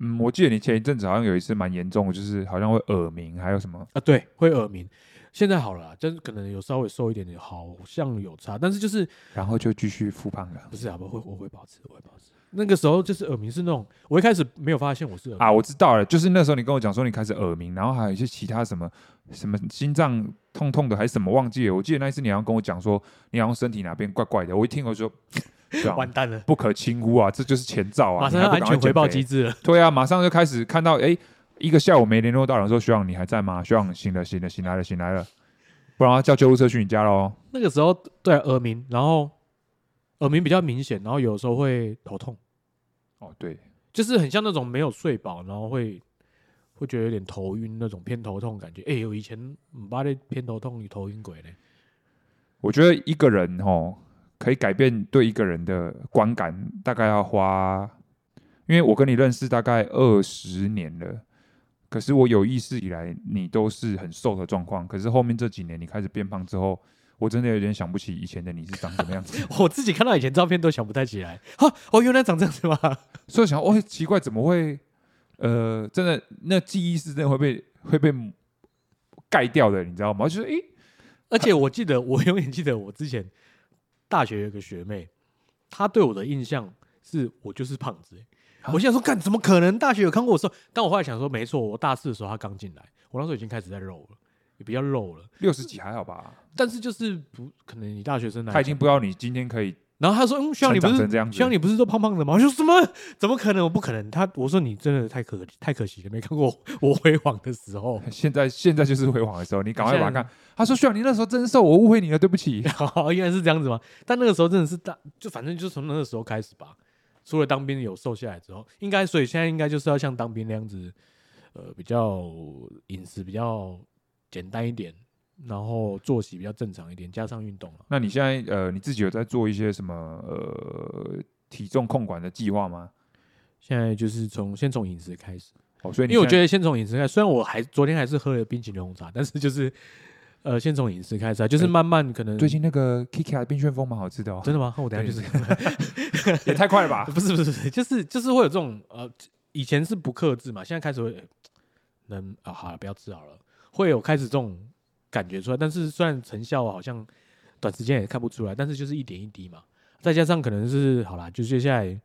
嗯，我记得你前一阵子好像有一次蛮严重的，就是好像会耳鸣，还有什么？啊，对，会耳鸣。现在好了啦，就是可能有稍微瘦一点点，好像有差，但是就是然后就继续复胖了不是啊，不会，我会保持，我会保持。那个时候就是耳鸣是那种，我一开始没有发现我是耳鸣啊！我知道了，就是那时候你跟我讲说你开始耳鸣，然后还有一些其他什么什么心脏痛痛的，还是什么忘记了。我记得那一次你好像跟我讲说你好像身体哪边怪怪的，我一听我就完蛋了，不可轻忽啊，这就是前兆啊！马上要安全回报机制了。对啊，马上就开始看到，哎，一个下午没联络到人说，学长你还在吗？学长醒了，醒了，醒来了，醒来了，不然要叫救护车去你家喽。那个时候对、啊、耳鸣，然后耳鸣比较明显，然后有时候会头痛，哦，对，就是很像那种没有睡饱，然后会会觉得有点头晕那种偏头痛感觉。哎、我以前唔把那偏头痛，你头晕鬼呢。我觉得一个人哦，可以改变对一个人的观感，大概要花，因为我跟你认识大概二十年了，可是我有意识以来，你都是很瘦的状况，可是后面这几年你开始变胖之后，我真的有点想不起以前的你是长什么样子，我自己看到以前照片都想不太起来。哈，哦，原来长这样子吗？所以想，哦，奇怪，怎么会？呃，真的，那记忆是真的会被会被盖掉的，你知道吗？就是，诶，而且我记得，我永远记得我之前大学有个学妹，她对我的印象是我就是胖子、我现在说，干怎么可能？大学有看过我瘦，但我后来想说，没错，我大四的时候她刚进来，我那时候已经开始在肉了，也比较肉了。六十几还好吧？但是就是不可能，你大学生来讲，他已经不知道你今天可以然后他说：“嗯，需要你不是成长成这样子需要你不是都胖胖的吗？”我说：“什么？怎么可能？我不可能。”他我说：“你真的太可太可惜了，没看过我 辉煌的时候。现在现在就是辉煌的时候，你赶快把它看。他说：“需要你那时候真瘦，我误会你了，对不起。哦，原来是这样子吗？但那个时候真的是大，就反正就从那个时候开始吧。除了当兵有瘦下来之后，应该所以现在应该就是要像当兵那样子，呃，比较饮食比较简单一点，然后作息比较正常一点，加上运动了。那你现在呃，你自己有在做一些什么呃体重控管的计划吗？现在就是从先从饮食开始。哦，所以因为我觉得先从饮食开始，虽然我还昨天还是喝了冰淇淋红茶，但是就是呃，先从饮食开始啊，就是哎慢慢可能最近那个 Kiki 的冰旋风蛮好吃的哦，真的吗？那我等一下就是 也太快了吧？不是不是不是，就是就是会有这种呃，以前是不克制嘛，现在开始会能啊，好了，不要吃好了，会有开始这种感觉出来，但是虽然成效好像短时间也看不出来，但是就是一点一滴嘛，再加上可能是好啦，就接下来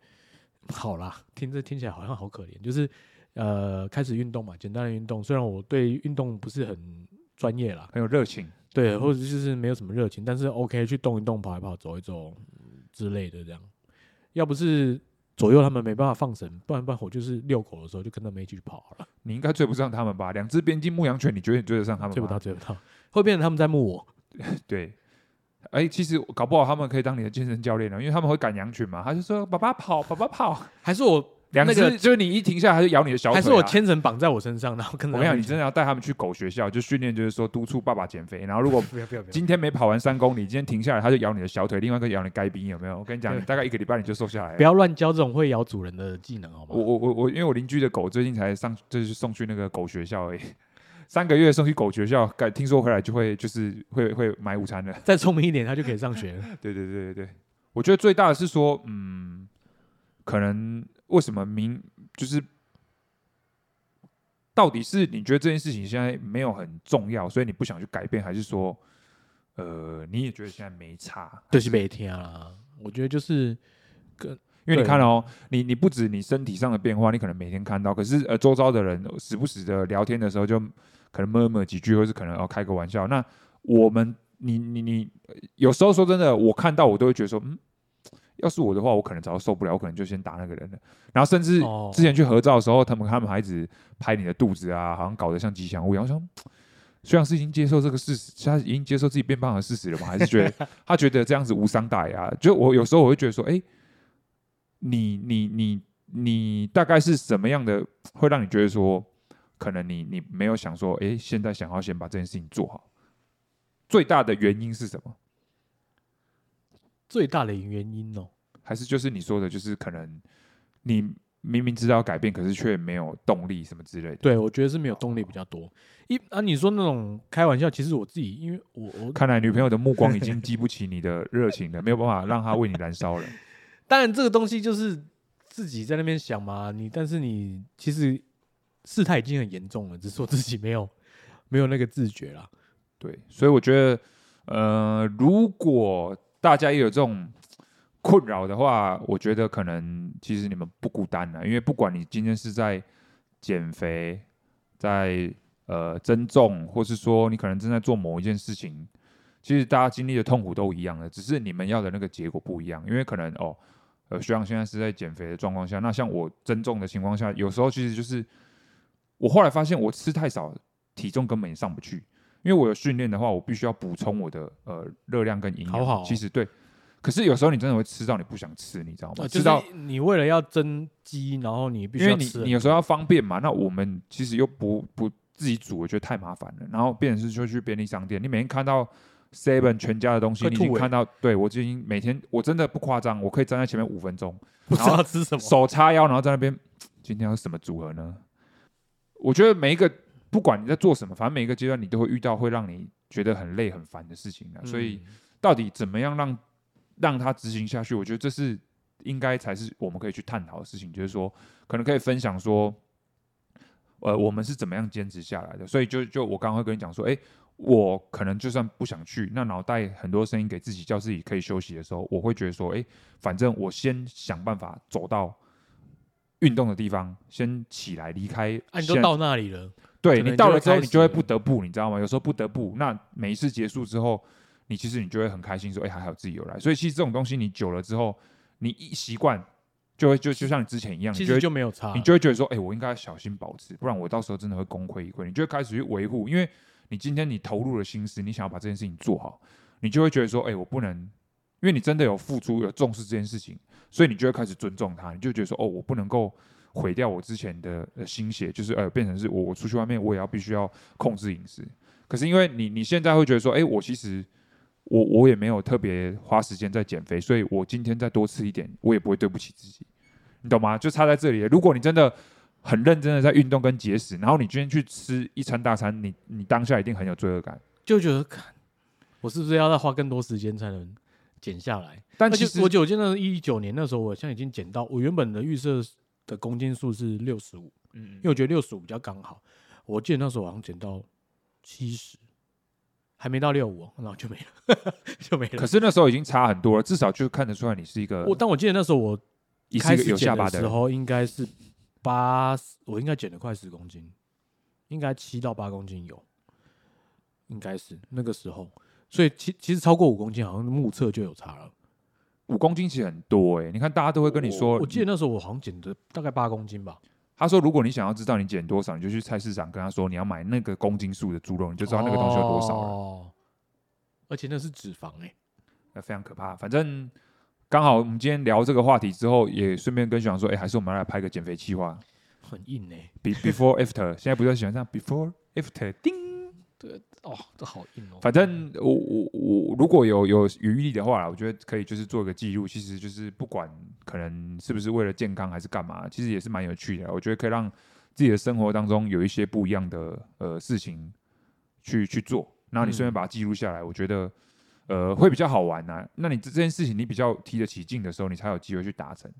好啦，听着听起来好像好可怜，就是呃开始运动嘛，简单的运动，虽然我对运动不是很专业啦，很有热情。对，或者就是没有什么热情，但是 OK 去动一动、跑一跑、走一走嗯之类的这样。要不是左右他们没办法放绳，不然不然我就是遛狗的时候就跟他们一起去跑好了，你应该追不上他们吧？两只边境牧羊犬，你觉得你追得上他们吗？追不到，追不到，会变成他们在牧我。对，哎、其实搞不好他们可以当你的健身教练了，因为他们会赶羊群嘛。他就说：“爸爸跑，爸爸跑。还是我”两只、那个就是你一停下来，他就咬你的小腿、啊。还是我牵绳绑在我身上，然后跟我跟你讲，你真的要带他们去狗学校，就训练，就是说督促爸爸减肥。然后如果 不要不要，今天没跑完三公里，今天停下来，他就咬你的小腿，另外一个咬你该逼，有没有？我跟你讲，你大概一个礼拜你就瘦下来了不。要乱教这种会咬主人的技能，好吗我？我我我，因为我邻居的狗最近才上，就是送去那个狗学校而已，三个月送去狗学校，改听说回来就会就是会会买午餐了。再聪明一点，他就可以上学了。对对对对对，我觉得最大的是说，嗯，可能为什么明就是，到底是你觉得这件事情现在没有很重要，所以你不想去改变，还是说，呃，你也觉得现在没差？就是每天啦，我觉得就是跟因为你看哦，你你不止你身体上的变化，你可能每天看到，可是呃，周遭的人时不时的聊天的时候，就可能摸摸几句，或是可能要、开个玩笑。那我们，你你你，呃有时候说真的，我看到我都会觉得说，嗯，要是我的话，我可能早就受不了，我可能就先打那个人了。然后甚至哦之前去合照的时候，他们他们还一直拍你的肚子啊，好像搞得像吉祥物一样。我想，虽然是已经接受这个事实，他已经接受自己变胖的事实了嘛，还是觉得 他觉得这样子无伤大雅。就我有时候我会觉得说，哎、你你你你大概是什么样的会让你觉得说，可能你你没有想说，哎、现在想要先把这件事情做好，最大的原因是什么？最大的原因哦。还是就是你说的，就是可能你明明知道要改变，可是却没有动力什么之类的。对，我觉得是没有动力比较多。一啊，你说那种开玩笑，其实我自己，因为我我看来女朋友的目光已经激不起你的热情了，没有办法让她为你燃烧了。当然这个东西就是自己在那边想嘛，你但是你其实事态已经很严重了，只是说自己没有没有那个自觉啦。对，所以我觉得，呃，如果大家也有这种困扰的话，我觉得可能其实你们不孤单了，因为不管你今天是在减肥，在呃增重，或是说你可能正在做某一件事情，其实大家经历的痛苦都一样的，只是你们要的那个结果不一样。因为可能哦，呃，学长现在是在减肥的状况下，那像我增重的情况下，有时候其实就是我后来发现我吃太少，体重根本也上不去。因为我有训练的话，我必须要补充我的呃热量跟营养。好好哦其实对，可是有时候你真的会吃到你不想吃，你知道吗？呃就是吃到你为了要增肌，然后你必须因为你你有时候要方便嘛，那我们其实又不不自己煮，我觉得太麻烦了。然后变成是就去便利商店，你每天看到 Seven 全家的东西，欸你已经看到，对我已经每天我真的不夸张，我可以站在前面五分钟，不知道吃什么。手叉腰，然后在那边今天要什么组合呢？我觉得每一个不管你在做什么，反正每一个阶段你都会遇到会让你觉得很累很烦的事情啊，所以嗯到底怎么样让让它执行下去？我觉得这是应该才是我们可以去探讨的事情，就是说可能可以分享说，呃，我们是怎么样坚持下来的。所以就就我刚刚会跟你讲说，哎，我可能就算不想去，那脑袋很多声音给自己叫自己可以休息的时候，我会觉得说，哎，反正我先想办法走到运动的地方，先起来离开。啊，你都到那里了，对你到了之后，你就会不得不，你知道吗？有时候不得不，那每一次结束之后，你其实你就会很开心，说：“哎、还好自己有来。”所以其实这种东西，你久了之后，你一习惯，就会就就像你之前一样，你其实就没有差。你就会觉得说：“哎、我应该小心保持，不然我到时候真的会功亏一篑。”你就会开始去维护，因为你今天你投入了心思，你想要把这件事情做好，你就会觉得说：“哎、我不能。”因为你真的有付出、有重视这件事情，所以你就会开始尊重他，你就觉得说：“哦，我不能够毁掉我之前的呃心血，就是呃变成是我我出去外面我也要必须要控制饮食。可是因为你你现在会觉得说，哎、我其实我我也没有特别花时间在减肥，所以我今天再多吃一点，我也不会对不起自己，你懂吗？就差在这里。如果你真的很认真的在运动跟节食，然后你今天去吃一餐大餐，你你当下一定很有罪恶感。就觉得，我是不是要再花更多时间才能减下来？但其实我记得我记得一九年那时候，我现在已经减到我原本的预设的公斤数是六十五，嗯因为我觉得六十五比较刚好。我记得那时候好像减到七十，还没到六五，然后就没了，就没了。可是那时候已经差很多了，至少就看得出来你是一个我但我记得那时候我一开始减有下巴的人。的时候，应该是八，我应该减了快十公斤，应该七到八公斤有，应该是那个时候。所以其其实超过五公斤，好像目测就有差了。五公斤其实很多哎、你看大家都会跟你说，我，我记得那时候我好像减的大概八公斤吧，他说如果你想要知道你减多少，你就去菜市场跟他说你要买那个公斤数的猪肉，你就知道那个东西有多少了。哦，而且那是脂肪哎、那非常可怕。反正刚好我们今天聊这个话题之后，也顺便跟学长说，哎、还是我们来拍个减肥计划很硬哎、比 before after。现在不是喜欢这样 before after 叮。哦，这好硬哦。反正我我我如果有有余力的话，我觉得可以就是做一个记录。其实就是不管可能是不是为了健康还是干嘛，其实也是蛮有趣的。我觉得可以让自己的生活当中有一些不一样的呃事情去去做，然后你顺便把它记录下来，我觉得呃会比较好玩呐、那你这这件事情你比较提得起劲的时候，你才有机会去达成。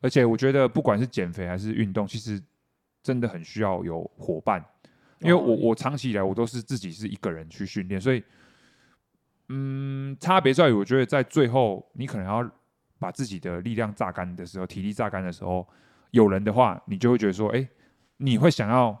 而且我觉得不管是减肥还是运动，其实真的很需要有伙伴。因为我哦我长期以来我都是自己是一个人去训练，所以嗯，差别在于我觉得在最后你可能要把自己的力量榨干的时候，体力榨干的时候，有人的话，你就会觉得说，哎、你会想要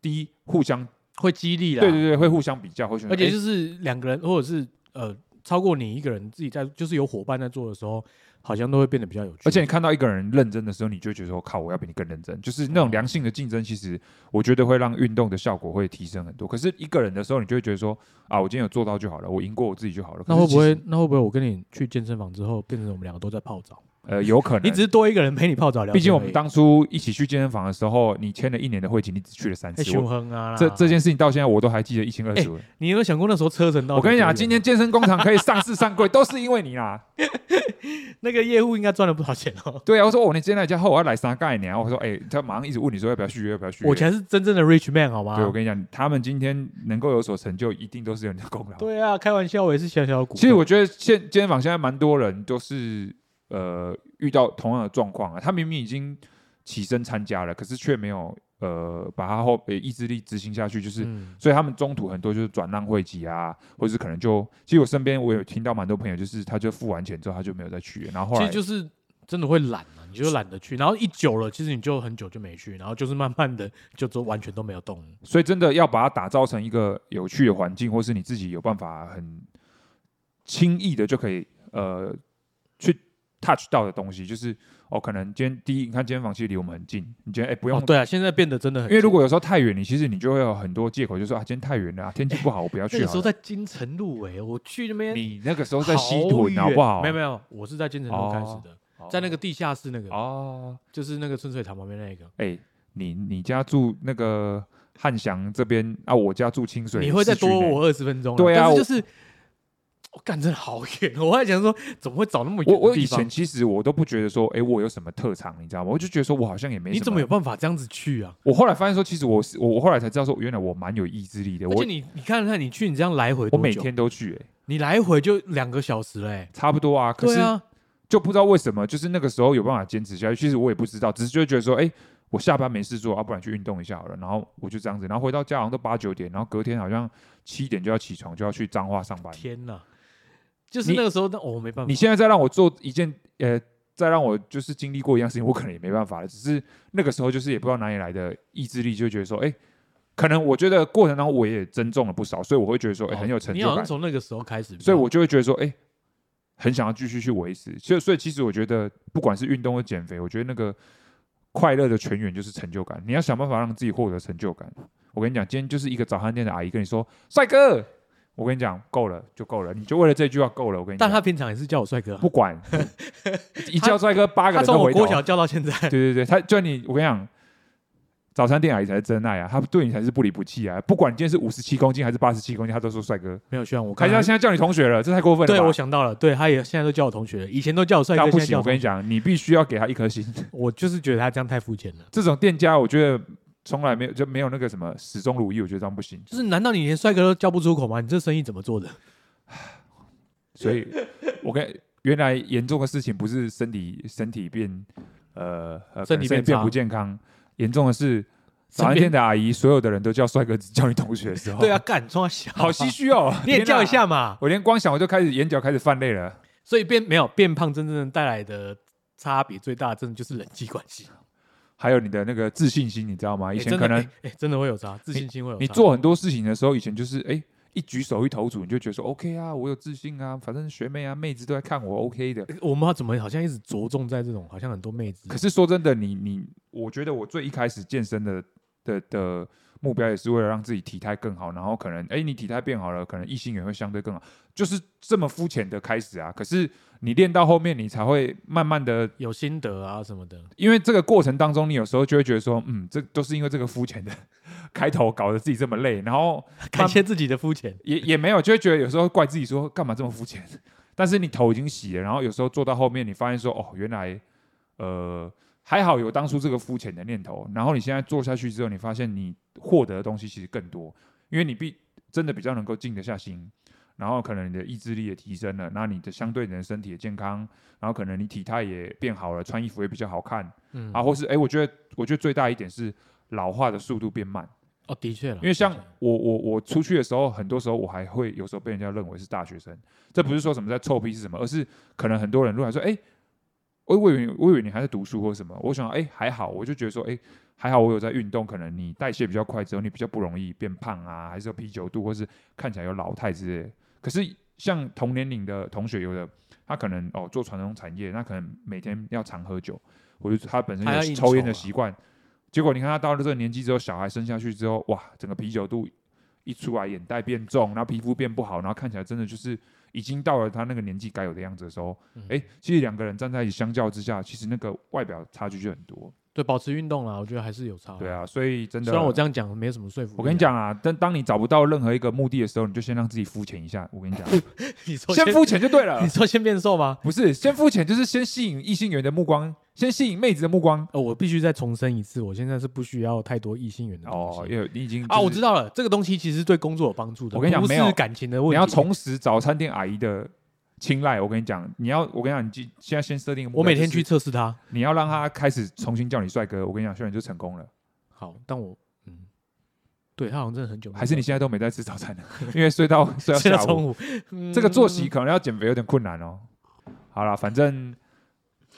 第一互相会激励啦，对对对，会互相比较，会而且就是两个人或者是呃超过你一个人自己在，就是有伙伴在做的时候，好像都会变得比较有趣。而且你看到一个人认真的时候，你就觉得说，靠，我要比你更认真。就是那种良性的竞争，其实我觉得会让运动的效果会提升很多。可是一个人的时候，你就会觉得说，啊，我今天有做到就好了，我赢过我自己就好了。那会不会那会不会我跟你去健身房之后，变成我们两个都在泡澡？呃有可能？你只是多一个人陪你泡澡聊。毕竟我们当初一起去健身房的时候，你签了一年的会籍，你只去了三哎次。我熊哼啊，这这件事情到现在我都还记得一清二楚。你有没有想过那时候车程到？我跟你讲，今天健身工厂可以上市上柜，都是因为你啦。那个业务应该赚了不少钱哦。对啊，我说我你今天来家后我要来三概念，我说哎、他马上一直问你说要不要续约，要不要续约。我才是真正的 rich man 好吗？对我跟你讲，他们今天能够有所成就，一定都是有你的功劳。对啊，开玩笑，我也是小小的股。其实我觉得现健身房现在蛮多人都是呃遇到同样的状况啊，他明明已经起身参加了，可是却没有呃把他后呃意志力执行下去，就是。嗯所以他们中途很多就是转让会籍啊，或者是可能就，其实我身边我有听到蛮多朋友，就是他就付完钱之后他就没有再去，然后后其来实就是真的会懒啊，你就懒得去，然后一久了，其实你就很久就没去，然后就是慢慢的就都完全都没有动。所以真的要把它打造成一个有趣的环境，或是你自己有办法很轻易的就可以呃去 touch 到的东西，就是哦，可能今天第一，你看今天房其实离我们很近，你觉得哎、不用，哦，对啊，现在变得真的很，因为如果有时候太远，你其实你就会有很多借口，就说啊今天太远了、啊，天气不好，我不要去那个时候。在金城路哎，我去那边你那个时候在西好屯好不好？没有没有，我是在金城路开始的，在那个地下室那个，哦，就是那个春水堂旁边那个。哎、你你家住那个汉翔这边啊，我家住清水，你会再多我二十分钟啦。对啊但是就是我干真的好远，我还想说怎么会找那么远我我以前？其实我都不觉得说，哎、我有什么特长，你知道吗？我就觉得说我好像也没什你怎么有办法这样子去啊？我后来发现说，其实我是我我后来才知道说，原来我蛮有意志力的。我而且你你看看你去你这样来回我，每天都去、哎，你来回就两个小时嘞、差不多啊。可是就不知道为什么，就是那个时候有办法坚持下去。其实我也不知道，只是就会觉得说，哎、我下班没事做，要、不然去运动一下好了。然后我就这样子，然后回到家好像都八九点，然后隔天好像七点就要起床，就要去彰化上班。天哪！就是那个时候，那哦，我没办法。你现在再让我做一件，呃，再让我就是经历过一样事情，我可能也没办法了。只是那个时候就是也不知道哪里来的意志力，就觉得说，哎、可能我觉得过程当中我也增重了不少，所以我会觉得说，哎、哦很有成就感你好像。从那个时候开始，所以我就会觉得说，哎、很想要继续去维持。所以，所以其实我觉得，不管是运动或减肥，我觉得那个快乐的泉源就是成就感。你要想办法让自己获得成就感。我跟你讲，今天就是一个早餐店的阿姨跟你说，帅哥，我跟你讲，够了就够了，你就为了这句话够了。我跟你讲，但他平常也是叫我帅哥啊，不管 一叫帅哥，八个人都回头。我国小叫到现在，对对对，他叫你，我跟你讲。早餐店阿姨才是真爱啊！他对你才是不离不弃啊！不管你今天是五十七公斤还是八十七公斤，他都说帅哥。没有希望我还看他是他现在叫你同学了，这太过分了吧。对我想到了，对他也现在都叫我同学了，以前都叫我帅哥，那不行，我跟你讲，你必须要给他一颗心。我就是觉得他这样太肤浅了。这种店家，我觉得从来没有就没有那个什么始终如一，我觉得这样不行。就是难道你连帅哥都叫不出口吗？你这生意怎么做的？所以，我跟原来严重的事情不是身体身体变呃呃身体变不健康，严重的是早餐身边店的阿姨，所有的人都叫帅哥，只叫你同学的时候，对啊，，干冲他小，好唏嘘哦。你也叫一下，嘛。我连光想我就开始眼角开始泛泪了。所以变没有变胖，真正带来的差别最大，真的就是人际关系。还有你的那个自信心，你知道吗？以前可能欸欸真的会有差，自信心会有差。你做很多事情的时候，以前就是哎、一举手一投足，你就觉得说 OK 啊，我有自信啊，反正学妹啊妹子都在看我 OK 的。我们怎么好像一直着重在这种好像很多妹子可，是说真的，你你，我觉得我最一开始健身的的的目标也是为了让自己体态更好，然后可能哎、你体态变好了，可能异性缘会相对更好，就是这么肤浅的开始啊。可是你练到后面，你才会慢慢的，有心得啊什么的。因为这个过程当中，你有时候就会觉得说，嗯，这都是因为这个肤浅的开头搞得自己这么累，然后 感谢自己的肤浅，也也没有，就会觉得有时候怪自己说干嘛这么肤浅，但是你头已经洗了，然后有时候做到后面，你发现说哦，原来呃还好有当初这个肤浅的念头，然后你现在做下去之后，你发现你获得的东西其实更多，因为你必真的比较能够静得下心，然后可能你的意志力也提升了，那你的相对你的身体也健康，然后可能你体态也变好了，穿衣服也比较好看嗯啊，或是哎、我觉得我觉得最大一点是老化的速度变慢。哦，的确了，因为像我我我出去的时候，很多时候我还会有时候被人家认为是大学生，这不是说什么在臭屁是什么，而是可能很多人如果说，哎、我我以为我以为你还在读书或什么，我想哎、还好，我就觉得说，哎、还好我有在运动，可能你代谢比较快之后，你比较不容易变胖啊，还是有啤酒肚，或是看起来有老态之类的。可是像同年龄的同学，有的他可能哦做传统产业，那可能每天要常喝酒，或者他本身有抽烟的习惯，结果你看他到了这个年纪之后，小孩生下去之后，哇，整个啤酒肚一出来，眼袋变重，然后皮肤变不好，然后看起来真的就是已经到了他那个年纪该有的样子的时候，嗯哎、其实两个人站在一起相较之下，其实那个外表差距就很多。对保持运动啦，我觉得还是有差。对，啊，所以真的，虽然我这样讲没有什么说服力，我跟你，讲啊，但当你找不到任何一个目的的时候，你就先让自己肤浅一下。我跟你讲，你说先肤浅就对了 你。说先变瘦吗？不是，先肤浅就是先吸引异性缘的目光，先吸引妹子的目光。呃，我必须再重申一次，我现在是不需要太多异性缘的东哦，西。因为你已经、啊，我知知道了，这个东西其实对工作有帮助的。我跟你讲没有感情的问题。你要重拾早餐店阿姨的青睐。我跟你讲，你要，我跟你讲，你记现在先设定我每天去测试他。你要让他开始重新叫你帅哥。我跟你讲，秀然就成功了。好，但我嗯，对他好像真的很久，还是你现在都没在吃早餐呢？因为 睡到睡到下午，中午，嗯这个作息可能要减肥有点困难哦。好了，反正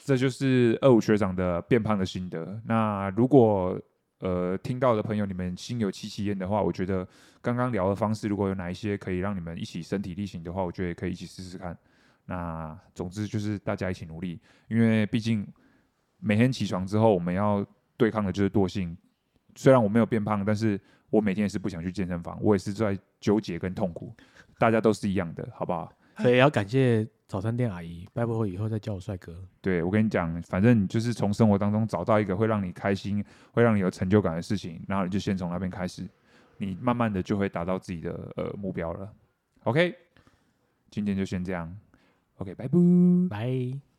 这就是二五学长的变胖的心得。那如果呃听到的朋友你们心有戚戚焉的话，我觉得刚刚聊的方式，如果有哪一些可以让你们一起身体力行的话，我觉得也可以一起试试看。那总之就是大家一起努力，因为毕竟每天起床之后，我们要对抗的就是惰性。虽然我没有变胖，但是我每天也是不想去健身房，我也是在纠结跟痛苦。大家都是一样的，好不好？所以要感谢早餐店阿姨，拜托以后再叫我帅哥。对我跟你讲，反正你就是从生活当中找到一个会让你开心、会让你有成就感的事情，然后你就先从那边开始，你慢慢的就会达到自己的呃目标了。OK，今天就先这样。OK，拜拜。拜。